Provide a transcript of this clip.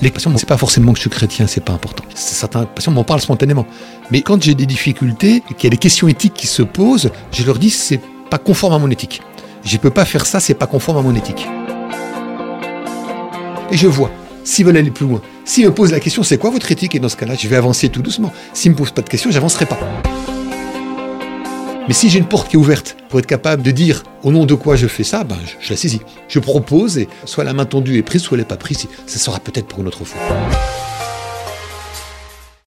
Les patients, c'est pas forcément que je suis chrétien, c'est pas important. Certains patients m'en parlent spontanément. Mais quand j'ai des difficultés qu'il y a des questions éthiques qui se posent, je leur dis c'est pas conforme à mon éthique. Je peux pas faire ça, c'est pas conforme à mon éthique. Et je vois, s'ils veulent aller plus loin, s'ils me posent la question c'est quoi votre éthique? Et dans ce cas-là, je vais avancer tout doucement. S'ils me posent pas de questions, j'avancerai pas. Mais si j'ai une porte qui est ouverte pour être capable de dire au nom de quoi je fais ça, ben, je, la saisis. Je propose et soit la main tendue est prise, soit elle n'est pas prise. Ça sera peut-être pour une autre fois.